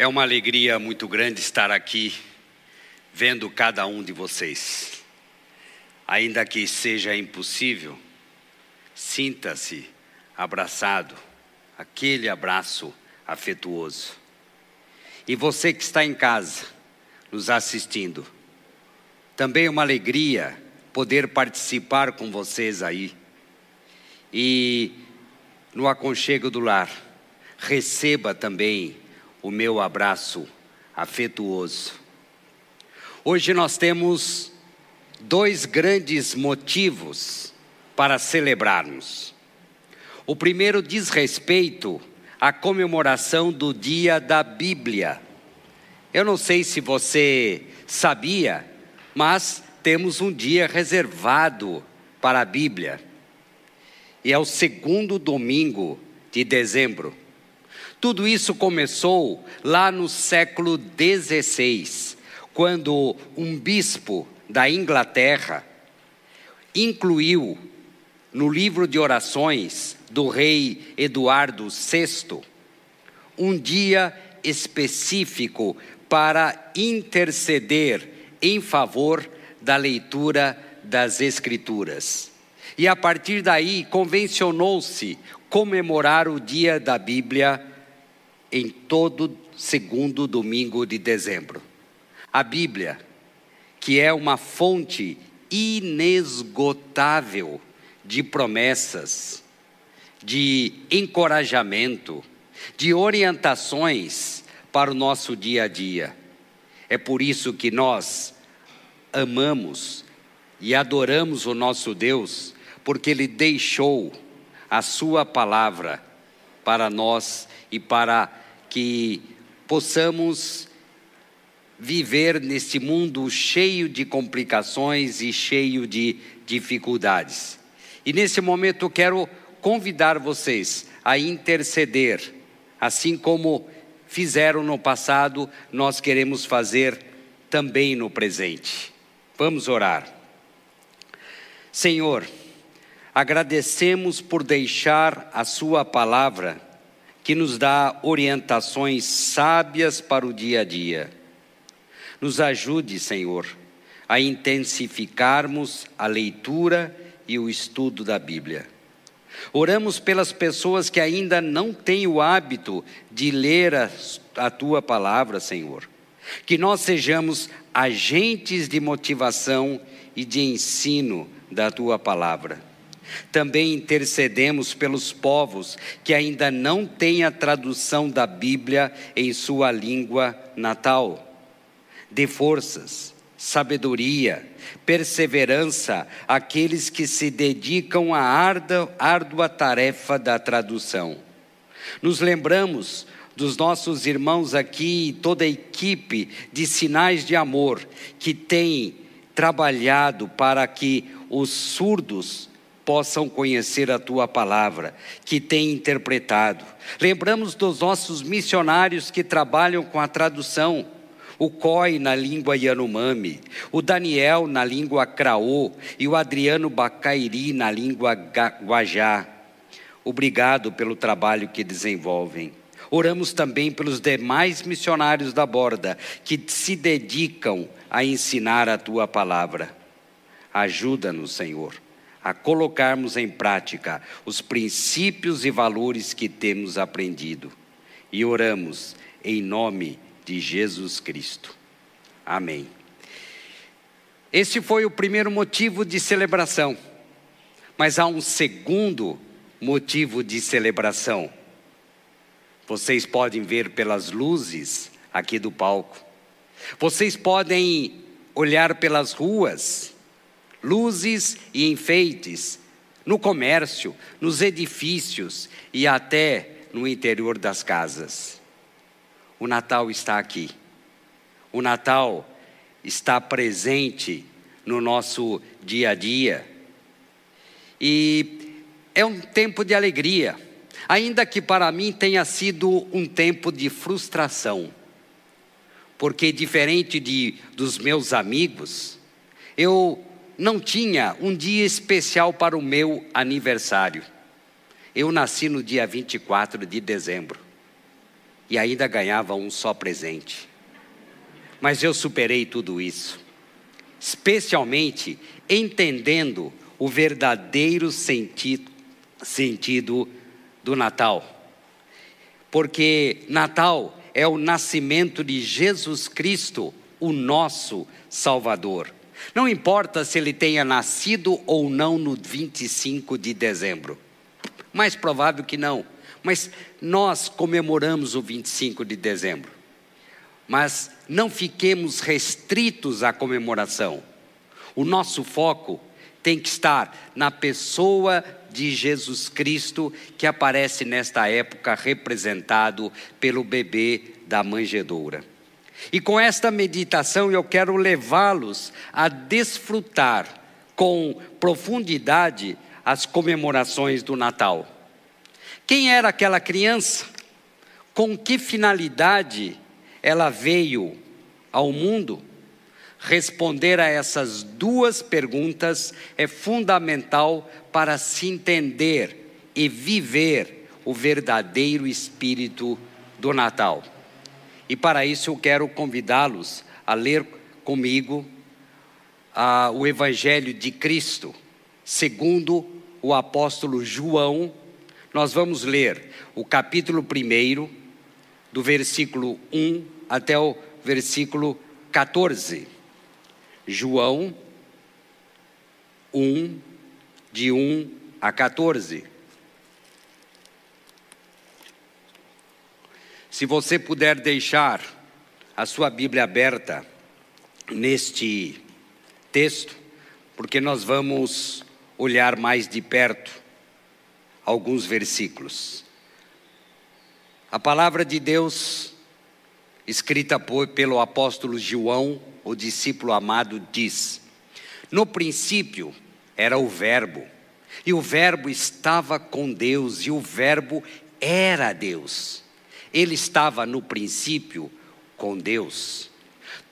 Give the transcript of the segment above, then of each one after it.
É uma alegria muito grande estar aqui vendo cada um de vocês. Ainda que seja impossível, sinta-se abraçado, aquele abraço afetuoso. E você que está em casa, nos assistindo, também é uma alegria poder participar com vocês aí. E no aconchego do lar, receba também o meu abraço afetuoso. Hoje nós temos dois grandes motivos para celebrarmos. O primeiro diz respeito à comemoração do Dia da Bíblia. Eu não sei se você sabia, mas temos um dia reservado para a Bíblia. E é o segundo domingo de dezembro. Tudo isso começou lá no século XVI, quando um bispo da Inglaterra incluiu no livro de orações do rei Eduardo VI um dia específico para interceder em favor da leitura das Escrituras. E a partir daí convencionou-se comemorar o dia da Bíblia em todo segundo domingo de dezembro. A Bíblia, que é uma fonte inesgotável de promessas, de encorajamento, de orientações para o nosso dia a dia. É por isso que nós amamos e adoramos o nosso Deus, porque Ele deixou a Sua palavra para nós e para que possamos viver neste mundo cheio de complicações e cheio de dificuldades. E nesse momento eu quero convidar vocês a interceder, assim como fizeram no passado, nós queremos fazer também no presente. Vamos orar. Senhor, agradecemos por deixar a Sua palavra que nos dá orientações sábias para o dia a dia. Nos ajude, Senhor, a intensificarmos a leitura e o estudo da Bíblia. Oramos pelas pessoas que ainda não têm o hábito de ler a, a tua palavra, Senhor. Que nós sejamos agentes de motivação e de ensino da tua palavra. Também intercedemos pelos povos que ainda não têm a tradução da Bíblia em sua língua natal. Dê forças, sabedoria, perseverança àqueles que se dedicam à árdua, árdua tarefa da tradução. Nos lembramos dos nossos irmãos aqui e toda a equipe de sinais de amor que tem trabalhado para que os surdos possam conhecer a tua palavra, que tem interpretado. Lembramos dos nossos missionários que trabalham com a tradução. O COI na língua Yanomami, o Daniel na língua Craô e o Adriano Bacairi na língua Guajá. Obrigado pelo trabalho que desenvolvem. Oramos também pelos demais missionários da borda que se dedicam a ensinar a tua palavra. Ajuda-nos, Senhor a colocarmos em prática os princípios e valores que temos aprendido. E oramos em nome de Jesus Cristo. Amém. Esse foi o primeiro motivo de celebração, mas há um segundo motivo de celebração. Vocês podem ver pelas luzes aqui do palco, vocês podem olhar pelas ruas, luzes e enfeites no comércio, nos edifícios e até no interior das casas. O Natal está aqui. O Natal está presente no nosso dia a dia. E é um tempo de alegria, ainda que para mim tenha sido um tempo de frustração. Porque diferente de dos meus amigos, eu não tinha um dia especial para o meu aniversário. Eu nasci no dia 24 de dezembro. e ainda ganhava um só presente. Mas eu superei tudo isso, especialmente entendendo o verdadeiro sentido, sentido do Natal. Porque Natal é o nascimento de Jesus Cristo, o nosso Salvador. Não importa se ele tenha nascido ou não no 25 de dezembro. Mais provável que não. Mas nós comemoramos o 25 de dezembro. Mas não fiquemos restritos à comemoração. O nosso foco tem que estar na pessoa de Jesus Cristo, que aparece nesta época representado pelo bebê da manjedoura. E com esta meditação eu quero levá-los a desfrutar com profundidade as comemorações do Natal. Quem era aquela criança? Com que finalidade ela veio ao mundo? Responder a essas duas perguntas é fundamental para se entender e viver o verdadeiro espírito do Natal. E para isso eu quero convidá-los a ler comigo ah, o Evangelho de Cristo, segundo o apóstolo João. Nós vamos ler o capítulo 1, do versículo 1 até o versículo 14. João 1, de 1 a 14. Se você puder deixar a sua Bíblia aberta neste texto, porque nós vamos olhar mais de perto alguns versículos. A palavra de Deus, escrita pelo apóstolo João, o discípulo amado, diz: No princípio era o Verbo, e o Verbo estava com Deus, e o Verbo era Deus. Ele estava no princípio com Deus.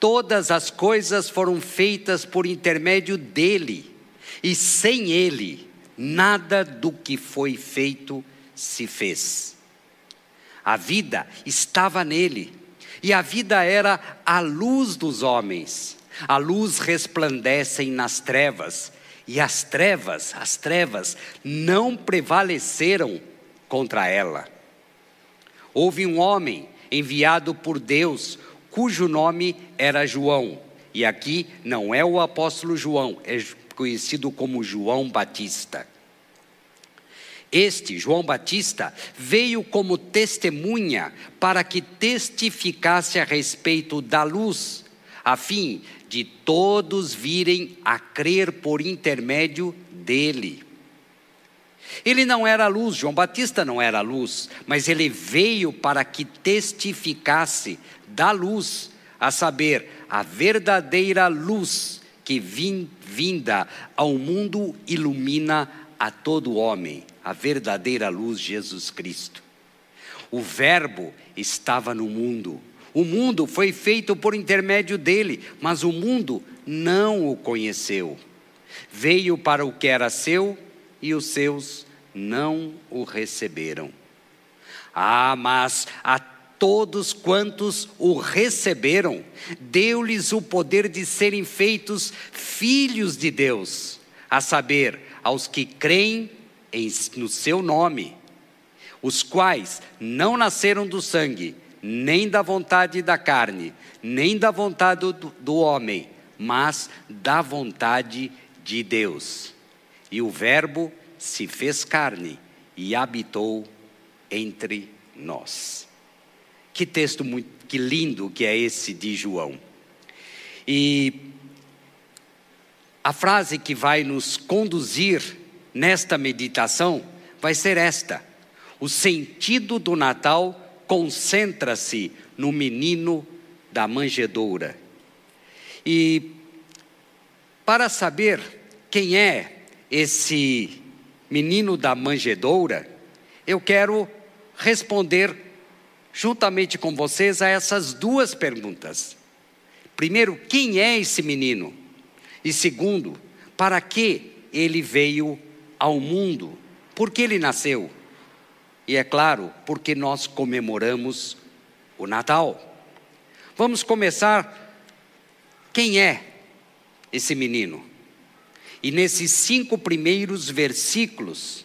Todas as coisas foram feitas por intermédio dele, e sem ele, nada do que foi feito se fez. A vida estava nele, e a vida era a luz dos homens. A luz resplandece nas trevas, e as trevas, as trevas não prevaleceram contra ela. Houve um homem enviado por Deus, cujo nome era João. E aqui não é o apóstolo João, é conhecido como João Batista. Este, João Batista, veio como testemunha para que testificasse a respeito da luz, a fim de todos virem a crer por intermédio dele. Ele não era luz, João Batista não era luz, mas ele veio para que testificasse da luz, a saber, a verdadeira luz que vinda ao mundo ilumina a todo homem, a verdadeira luz Jesus Cristo. O Verbo estava no mundo. O mundo foi feito por intermédio dele, mas o mundo não o conheceu. Veio para o que era seu e os seus não o receberam. Ah, mas a todos quantos o receberam, deu-lhes o poder de serem feitos filhos de Deus, a saber, aos que creem em, no seu nome, os quais não nasceram do sangue, nem da vontade da carne, nem da vontade do, do homem, mas da vontade de Deus. E o Verbo se fez carne e habitou entre nós. Que texto muito que lindo que é esse de João. E a frase que vai nos conduzir nesta meditação vai ser esta: o sentido do Natal concentra-se no menino da manjedoura. E para saber quem é esse menino da manjedoura, eu quero responder juntamente com vocês a essas duas perguntas. Primeiro, quem é esse menino? E segundo, para que ele veio ao mundo? Por que ele nasceu? E é claro, porque nós comemoramos o Natal. Vamos começar. Quem é esse menino? E nesses cinco primeiros versículos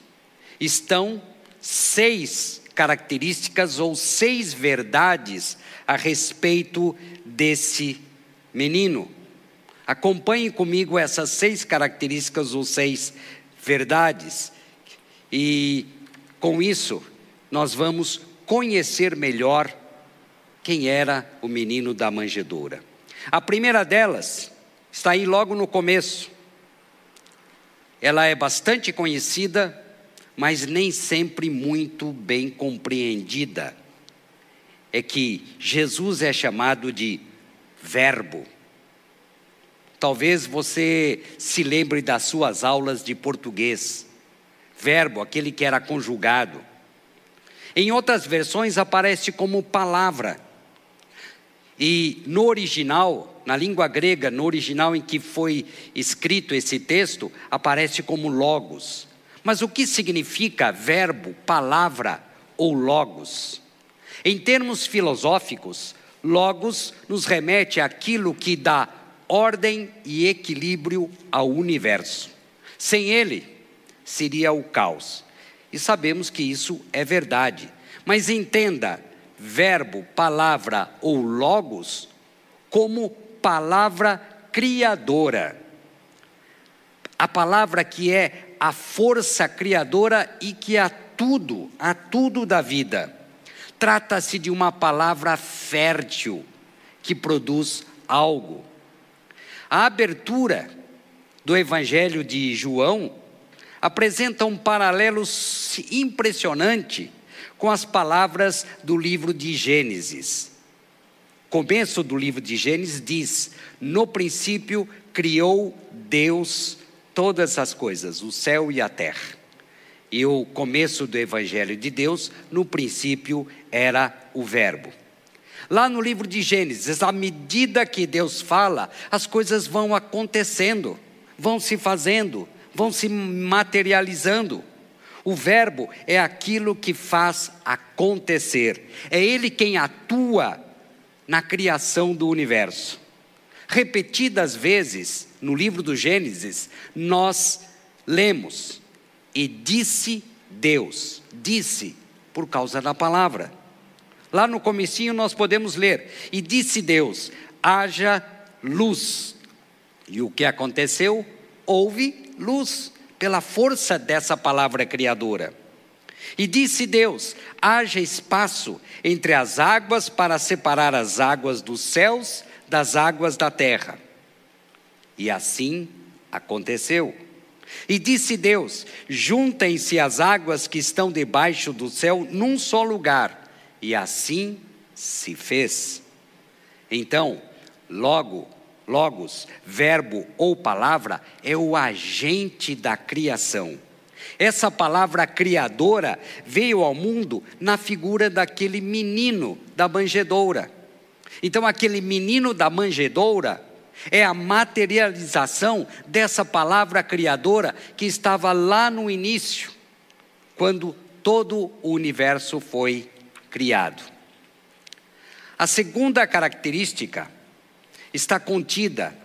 estão seis características ou seis verdades a respeito desse menino. Acompanhe comigo essas seis características ou seis verdades, e com isso nós vamos conhecer melhor quem era o menino da manjedoura. A primeira delas está aí logo no começo. Ela é bastante conhecida, mas nem sempre muito bem compreendida. É que Jesus é chamado de Verbo. Talvez você se lembre das suas aulas de português. Verbo, aquele que era conjugado. Em outras versões aparece como palavra. E no original, na língua grega, no original em que foi escrito esse texto, aparece como logos. Mas o que significa verbo, palavra ou logos? Em termos filosóficos, logos nos remete àquilo que dá ordem e equilíbrio ao universo. Sem ele, seria o caos. E sabemos que isso é verdade. Mas entenda, verbo, palavra ou logos como palavra criadora. A palavra que é a força criadora e que a tudo, a tudo da vida. Trata-se de uma palavra fértil que produz algo. A abertura do Evangelho de João apresenta um paralelo impressionante com as palavras do livro de Gênesis. Começo do livro de Gênesis diz: No princípio criou Deus todas as coisas, o céu e a terra. E o começo do Evangelho de Deus, no princípio, era o Verbo. Lá no livro de Gênesis, à medida que Deus fala, as coisas vão acontecendo, vão se fazendo, vão se materializando. O Verbo é aquilo que faz acontecer, é Ele quem atua na criação do universo. Repetidas vezes no livro do Gênesis, nós lemos, e disse Deus, disse por causa da palavra. Lá no comecinho nós podemos ler: E disse Deus: haja luz. E o que aconteceu? Houve luz, pela força dessa palavra criadora. E disse Deus: haja espaço entre as águas para separar as águas dos céus das águas da terra. E assim aconteceu. E disse Deus: juntem-se as águas que estão debaixo do céu num só lugar e assim se fez. Então, logo, logos, verbo ou palavra é o agente da criação. Essa palavra criadora veio ao mundo na figura daquele menino da manjedoura. Então, aquele menino da manjedoura é a materialização dessa palavra criadora que estava lá no início, quando todo o universo foi criado. A segunda característica está contida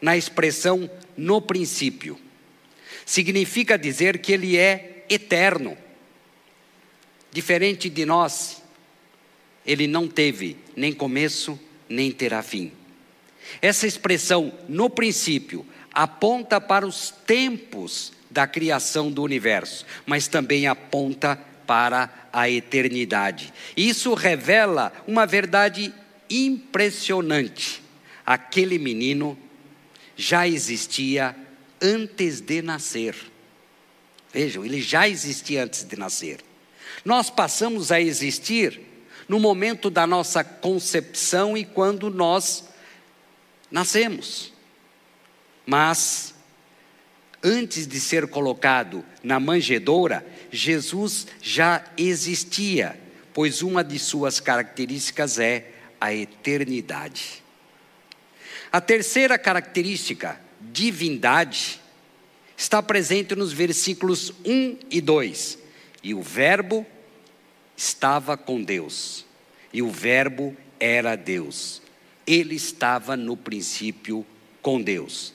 na expressão no princípio. Significa dizer que ele é eterno. Diferente de nós, ele não teve nem começo, nem terá fim. Essa expressão no princípio aponta para os tempos da criação do universo, mas também aponta para a eternidade. Isso revela uma verdade impressionante. Aquele menino já existia antes de nascer. Vejam, ele já existia antes de nascer. Nós passamos a existir no momento da nossa concepção e quando nós nascemos. Mas antes de ser colocado na manjedoura, Jesus já existia, pois uma de suas características é a eternidade. A terceira característica, divindade, está presente nos versículos 1 e 2. E o Verbo estava com Deus, e o Verbo era Deus. Ele estava no princípio com Deus.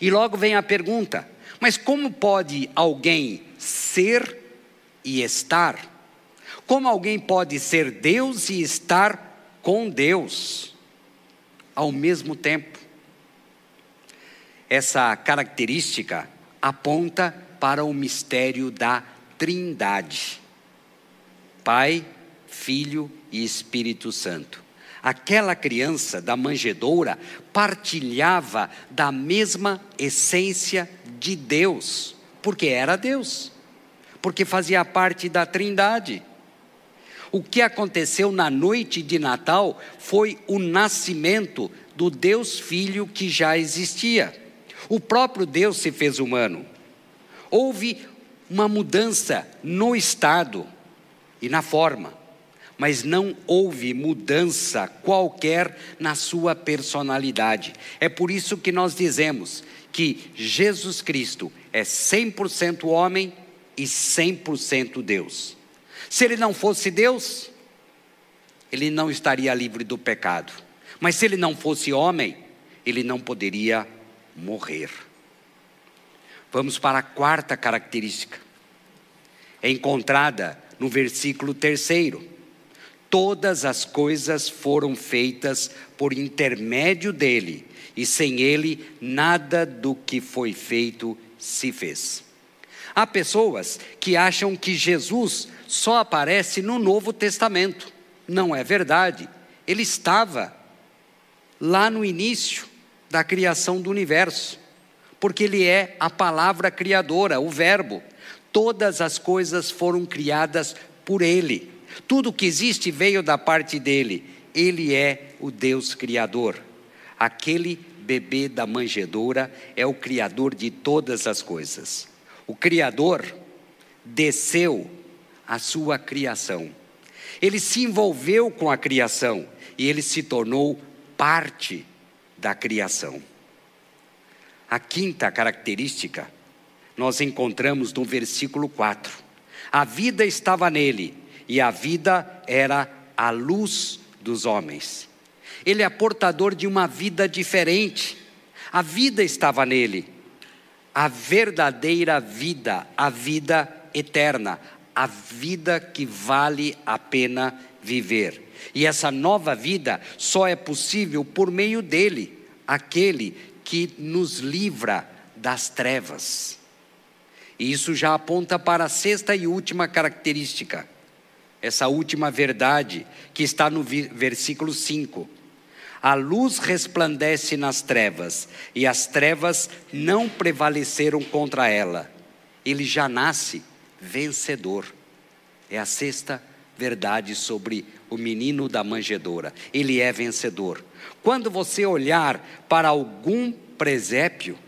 E logo vem a pergunta: mas como pode alguém ser e estar? Como alguém pode ser Deus e estar com Deus ao mesmo tempo? Essa característica aponta para o mistério da Trindade: Pai, Filho e Espírito Santo. Aquela criança da manjedoura partilhava da mesma essência de Deus, porque era Deus, porque fazia parte da Trindade. O que aconteceu na noite de Natal foi o nascimento do Deus Filho que já existia. O próprio Deus se fez humano. Houve uma mudança no estado e na forma, mas não houve mudança qualquer na sua personalidade. É por isso que nós dizemos que Jesus Cristo é 100% homem e 100% Deus. Se ele não fosse Deus, ele não estaria livre do pecado. Mas se ele não fosse homem, ele não poderia morrer. Vamos para a quarta característica. É encontrada no versículo terceiro. Todas as coisas foram feitas por intermédio dele, e sem ele nada do que foi feito se fez. Há pessoas que acham que Jesus só aparece no Novo Testamento. Não é verdade. Ele estava lá no início da criação do universo, porque ele é a palavra criadora, o Verbo. Todas as coisas foram criadas por ele. Tudo que existe veio da parte dele. Ele é o Deus criador. Aquele bebê da manjedoura é o criador de todas as coisas. O criador desceu a sua criação. Ele se envolveu com a criação e ele se tornou parte da criação. A quinta característica nós encontramos no versículo 4. A vida estava nele e a vida era a luz dos homens. Ele é portador de uma vida diferente. A vida estava nele. A verdadeira vida, a vida eterna, a vida que vale a pena viver. E essa nova vida só é possível por meio dele, aquele que nos livra das trevas. E isso já aponta para a sexta e última característica, essa última verdade que está no versículo 5. A luz resplandece nas trevas, e as trevas não prevaleceram contra ela. Ele já nasce vencedor. É a sexta verdade sobre o menino da manjedoura. Ele é vencedor. Quando você olhar para algum presépio,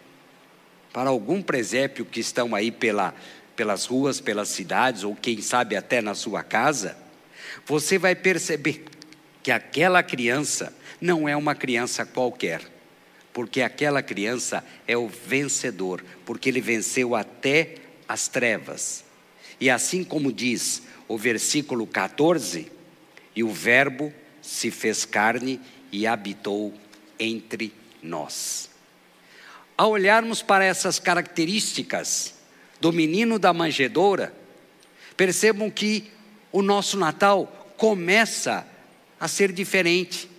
para algum presépio que estão aí pela, pelas ruas, pelas cidades, ou quem sabe até na sua casa, você vai perceber que aquela criança não é uma criança qualquer, porque aquela criança é o vencedor, porque ele venceu até as trevas. E assim como diz o versículo 14, e o Verbo se fez carne e habitou entre nós. Ao olharmos para essas características do menino da manjedoura, percebam que o nosso Natal começa a ser diferente.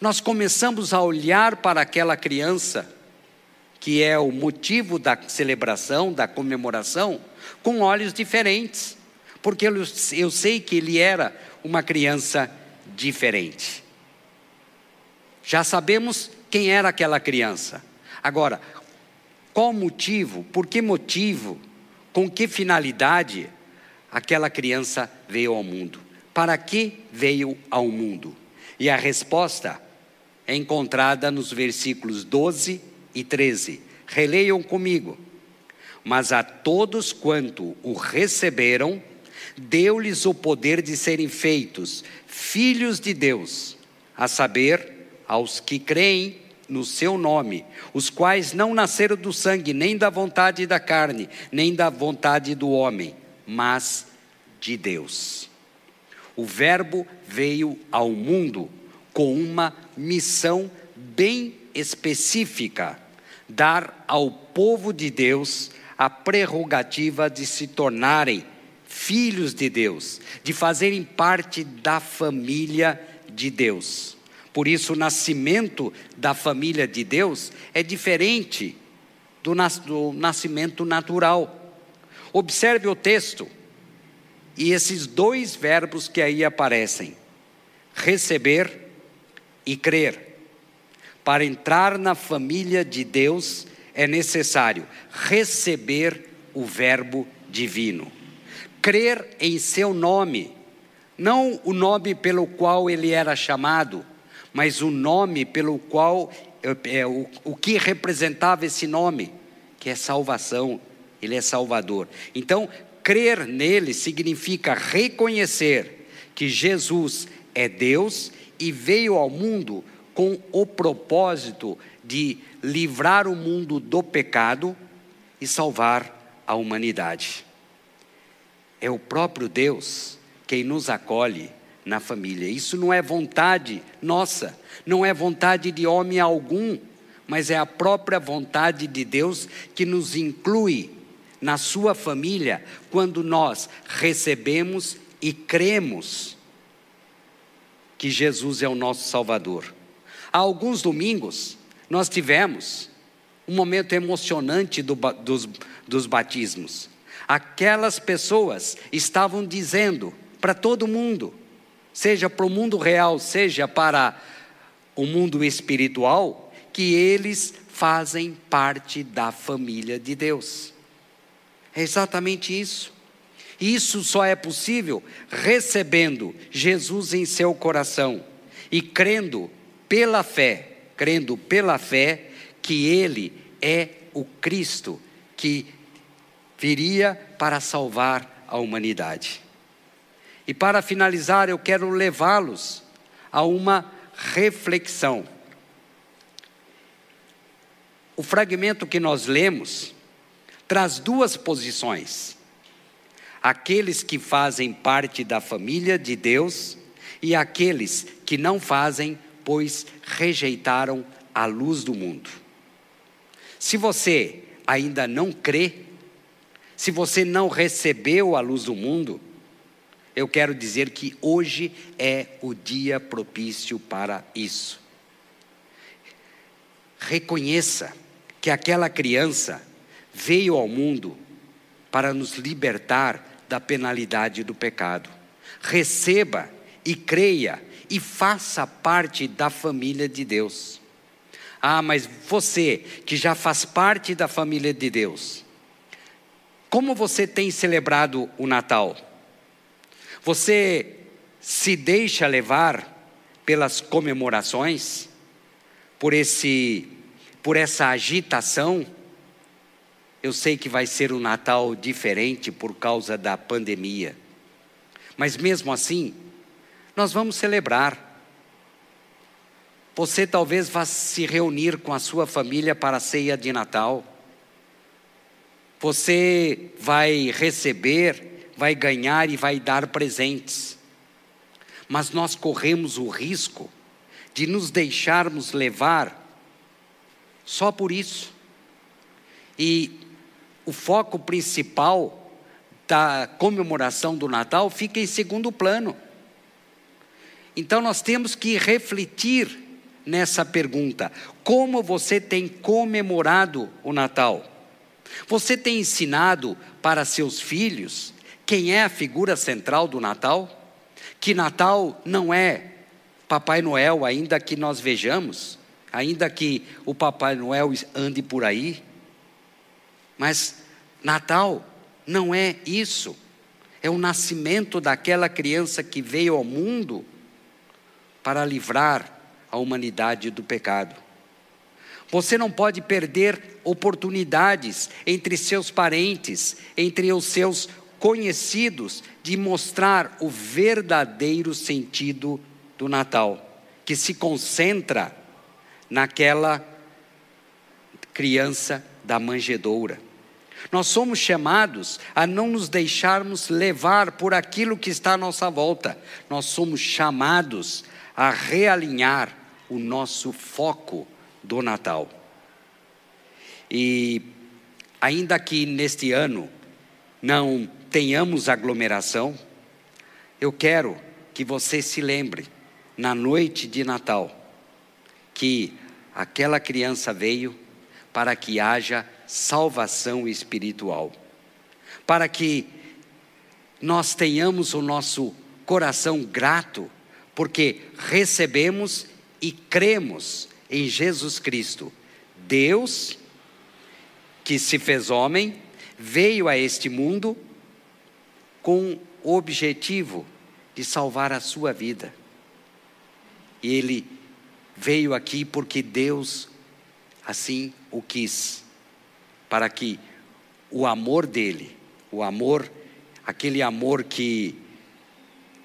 Nós começamos a olhar para aquela criança, que é o motivo da celebração, da comemoração, com olhos diferentes, porque eu, eu sei que ele era uma criança diferente. Já sabemos quem era aquela criança. Agora, qual motivo, por que motivo, com que finalidade aquela criança veio ao mundo? Para que veio ao mundo? E a resposta é encontrada nos versículos 12 e 13. Releiam comigo. Mas a todos quanto o receberam, deu-lhes o poder de serem feitos filhos de Deus, a saber, aos que creem no seu nome, os quais não nasceram do sangue, nem da vontade da carne, nem da vontade do homem, mas de Deus. O Verbo veio ao mundo com uma missão bem específica: dar ao povo de Deus a prerrogativa de se tornarem filhos de Deus, de fazerem parte da família de Deus. Por isso, o nascimento da família de Deus é diferente do, do nascimento natural. Observe o texto e esses dois verbos que aí aparecem: receber e crer. Para entrar na família de Deus é necessário receber o Verbo divino, crer em seu nome, não o nome pelo qual ele era chamado, mas o nome pelo qual é, o, o que representava esse nome, que é salvação, ele é Salvador. Então, crer nele significa reconhecer que Jesus é Deus e veio ao mundo com o propósito de livrar o mundo do pecado e salvar a humanidade. É o próprio Deus quem nos acolhe na família. Isso não é vontade nossa, não é vontade de homem algum, mas é a própria vontade de Deus que nos inclui na sua família quando nós recebemos e cremos que Jesus é o nosso Salvador. Há alguns domingos nós tivemos um momento emocionante do, dos, dos batismos. Aquelas pessoas estavam dizendo para todo mundo, seja para o mundo real, seja para o mundo espiritual, que eles fazem parte da família de Deus. É exatamente isso. Isso só é possível recebendo Jesus em seu coração e crendo pela fé, crendo pela fé que Ele é o Cristo que viria para salvar a humanidade. E para finalizar, eu quero levá-los a uma reflexão. O fragmento que nós lemos traz duas posições: aqueles que fazem parte da família de Deus e aqueles que não fazem, pois rejeitaram a luz do mundo. Se você ainda não crê, se você não recebeu a luz do mundo, eu quero dizer que hoje é o dia propício para isso. Reconheça que aquela criança veio ao mundo para nos libertar da penalidade do pecado. Receba e creia e faça parte da família de Deus. Ah, mas você que já faz parte da família de Deus, como você tem celebrado o Natal? Você se deixa levar pelas comemorações, por esse por essa agitação? Eu sei que vai ser um Natal diferente por causa da pandemia. Mas mesmo assim, nós vamos celebrar. Você talvez vá se reunir com a sua família para a ceia de Natal. Você vai receber, vai ganhar e vai dar presentes. Mas nós corremos o risco de nos deixarmos levar só por isso. E o foco principal da comemoração do Natal fica em segundo plano. Então nós temos que refletir nessa pergunta: como você tem comemorado o Natal? Você tem ensinado para seus filhos quem é a figura central do Natal? Que Natal não é Papai Noel, ainda que nós vejamos, ainda que o Papai Noel ande por aí, mas Natal não é isso. É o nascimento daquela criança que veio ao mundo para livrar a humanidade do pecado. Você não pode perder oportunidades entre seus parentes, entre os seus conhecidos, de mostrar o verdadeiro sentido do Natal, que se concentra naquela criança da manjedoura. Nós somos chamados a não nos deixarmos levar por aquilo que está à nossa volta. Nós somos chamados a realinhar o nosso foco do Natal. E ainda que neste ano não tenhamos aglomeração, eu quero que você se lembre, na noite de Natal, que aquela criança veio para que haja salvação espiritual, para que nós tenhamos o nosso coração grato, porque recebemos e cremos em Jesus Cristo, Deus que se fez homem, veio a este mundo com o objetivo de salvar a sua vida. E ele veio aqui porque Deus assim o quis, para que o amor dele, o amor, aquele amor que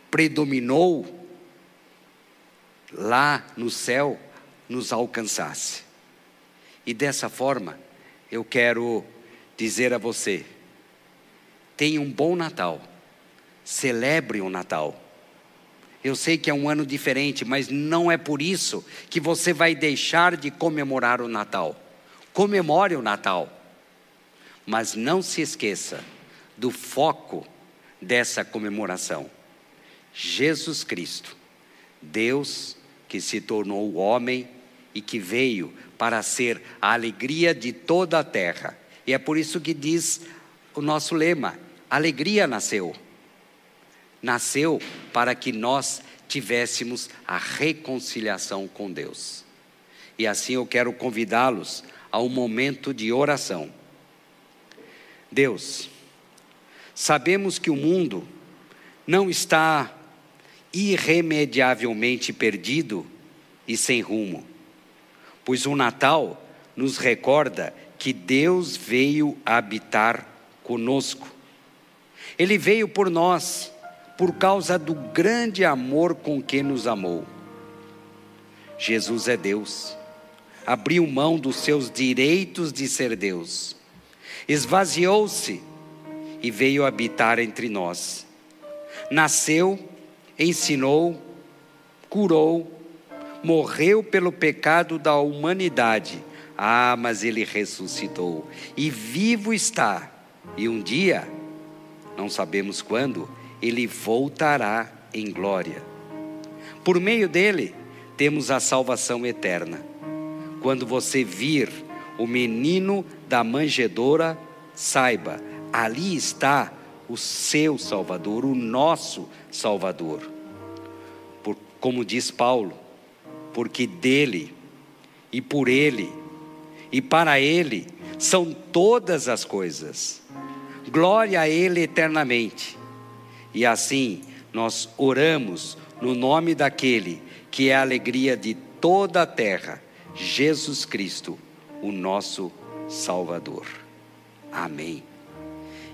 predominou lá no céu, nos alcançasse. E dessa forma, eu quero dizer a você: tenha um bom Natal, celebre o Natal. Eu sei que é um ano diferente, mas não é por isso que você vai deixar de comemorar o Natal. Comemore o Natal, mas não se esqueça do foco dessa comemoração: Jesus Cristo, Deus que se tornou homem e que veio para ser a alegria de toda a terra. E é por isso que diz o nosso lema: alegria nasceu. Nasceu para que nós tivéssemos a reconciliação com Deus. E assim eu quero convidá-los a um momento de oração. Deus, sabemos que o mundo não está irremediavelmente perdido e sem rumo pois o Natal nos recorda que Deus veio habitar conosco. Ele veio por nós, por causa do grande amor com que nos amou. Jesus é Deus, abriu mão dos seus direitos de ser Deus, esvaziou-se e veio habitar entre nós. Nasceu, ensinou, curou, morreu pelo pecado da humanidade. Ah, mas ele ressuscitou e vivo está. E um dia, não sabemos quando, ele voltará em glória. Por meio dele, temos a salvação eterna. Quando você vir o menino da manjedoura, saiba, ali está o seu Salvador, o nosso Salvador. Por, como diz Paulo, porque dele e por ele e para ele são todas as coisas. Glória a ele eternamente. E assim nós oramos no nome daquele que é a alegria de toda a terra, Jesus Cristo, o nosso Salvador. Amém.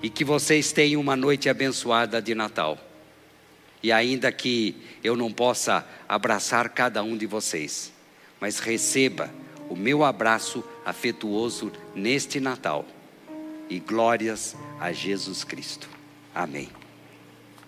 E que vocês tenham uma noite abençoada de Natal. E ainda que eu não possa abraçar cada um de vocês, mas receba o meu abraço afetuoso neste Natal. E glórias a Jesus Cristo. Amém.